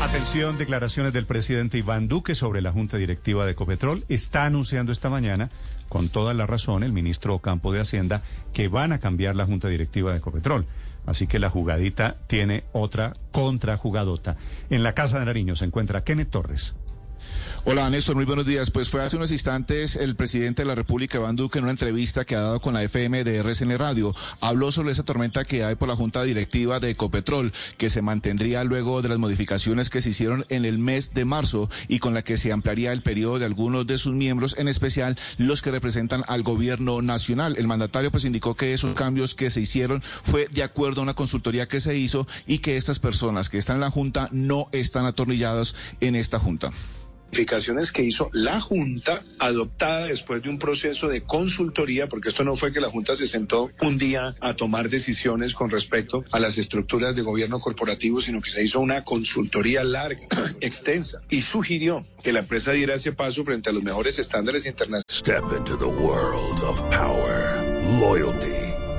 Atención, declaraciones del presidente Iván Duque sobre la Junta Directiva de Ecopetrol. Está anunciando esta mañana, con toda la razón, el ministro Campo de Hacienda, que van a cambiar la Junta Directiva de Ecopetrol. Así que la jugadita tiene otra contrajugadota. En la Casa de Nariño se encuentra Kenneth Torres. Hola Néstor, muy buenos días. Pues fue hace unos instantes el presidente de la República, Iván Duque, en una entrevista que ha dado con la FM de RCN Radio. Habló sobre esa tormenta que hay por la Junta Directiva de Ecopetrol, que se mantendría luego de las modificaciones que se hicieron en el mes de marzo y con la que se ampliaría el periodo de algunos de sus miembros, en especial los que representan al gobierno nacional. El mandatario pues indicó que esos cambios que se hicieron fue de acuerdo a una consultoría que se hizo y que estas personas que están en la Junta no están atornilladas en esta Junta que hizo la Junta, adoptada después de un proceso de consultoría, porque esto no fue que la Junta se sentó un día a tomar decisiones con respecto a las estructuras de gobierno corporativo, sino que se hizo una consultoría larga, extensa, y sugirió que la empresa diera ese paso frente a los mejores estándares internacionales. Step into the world of power, loyalty,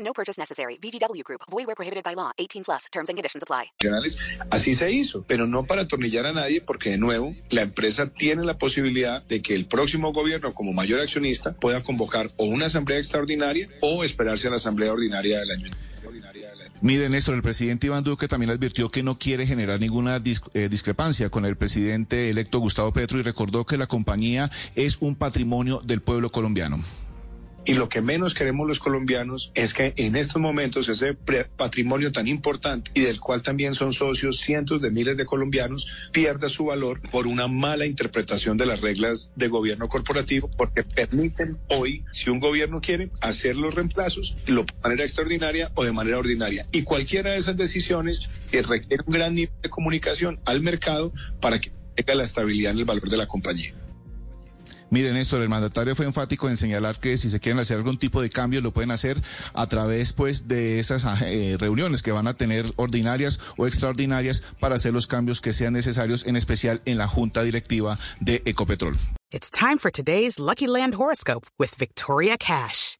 No purchase necessary. VGW Group. Void where prohibited by law. 18 plus. Terms and conditions apply. Así se hizo, pero no para atornillar a nadie, porque de nuevo la empresa tiene la posibilidad de que el próximo gobierno, como mayor accionista, pueda convocar o una asamblea extraordinaria o esperarse a la asamblea ordinaria del año. Mire, Néstor, el presidente Iván Duque también advirtió que no quiere generar ninguna dis eh, discrepancia con el presidente electo Gustavo Petro y recordó que la compañía es un patrimonio del pueblo colombiano. Y lo que menos queremos los colombianos es que en estos momentos ese patrimonio tan importante y del cual también son socios cientos de miles de colombianos pierda su valor por una mala interpretación de las reglas de gobierno corporativo porque permiten hoy, si un gobierno quiere, hacer los reemplazos de manera extraordinaria o de manera ordinaria. Y cualquiera de esas decisiones que requiere un gran nivel de comunicación al mercado para que tenga la estabilidad en el valor de la compañía. Miren, Néstor, el mandatario fue enfático en señalar que si se quieren hacer algún tipo de cambio lo pueden hacer a través pues de esas eh, reuniones que van a tener ordinarias o extraordinarias para hacer los cambios que sean necesarios, en especial en la junta directiva de Ecopetrol. It's time for today's Lucky Land horoscope with Victoria Cash.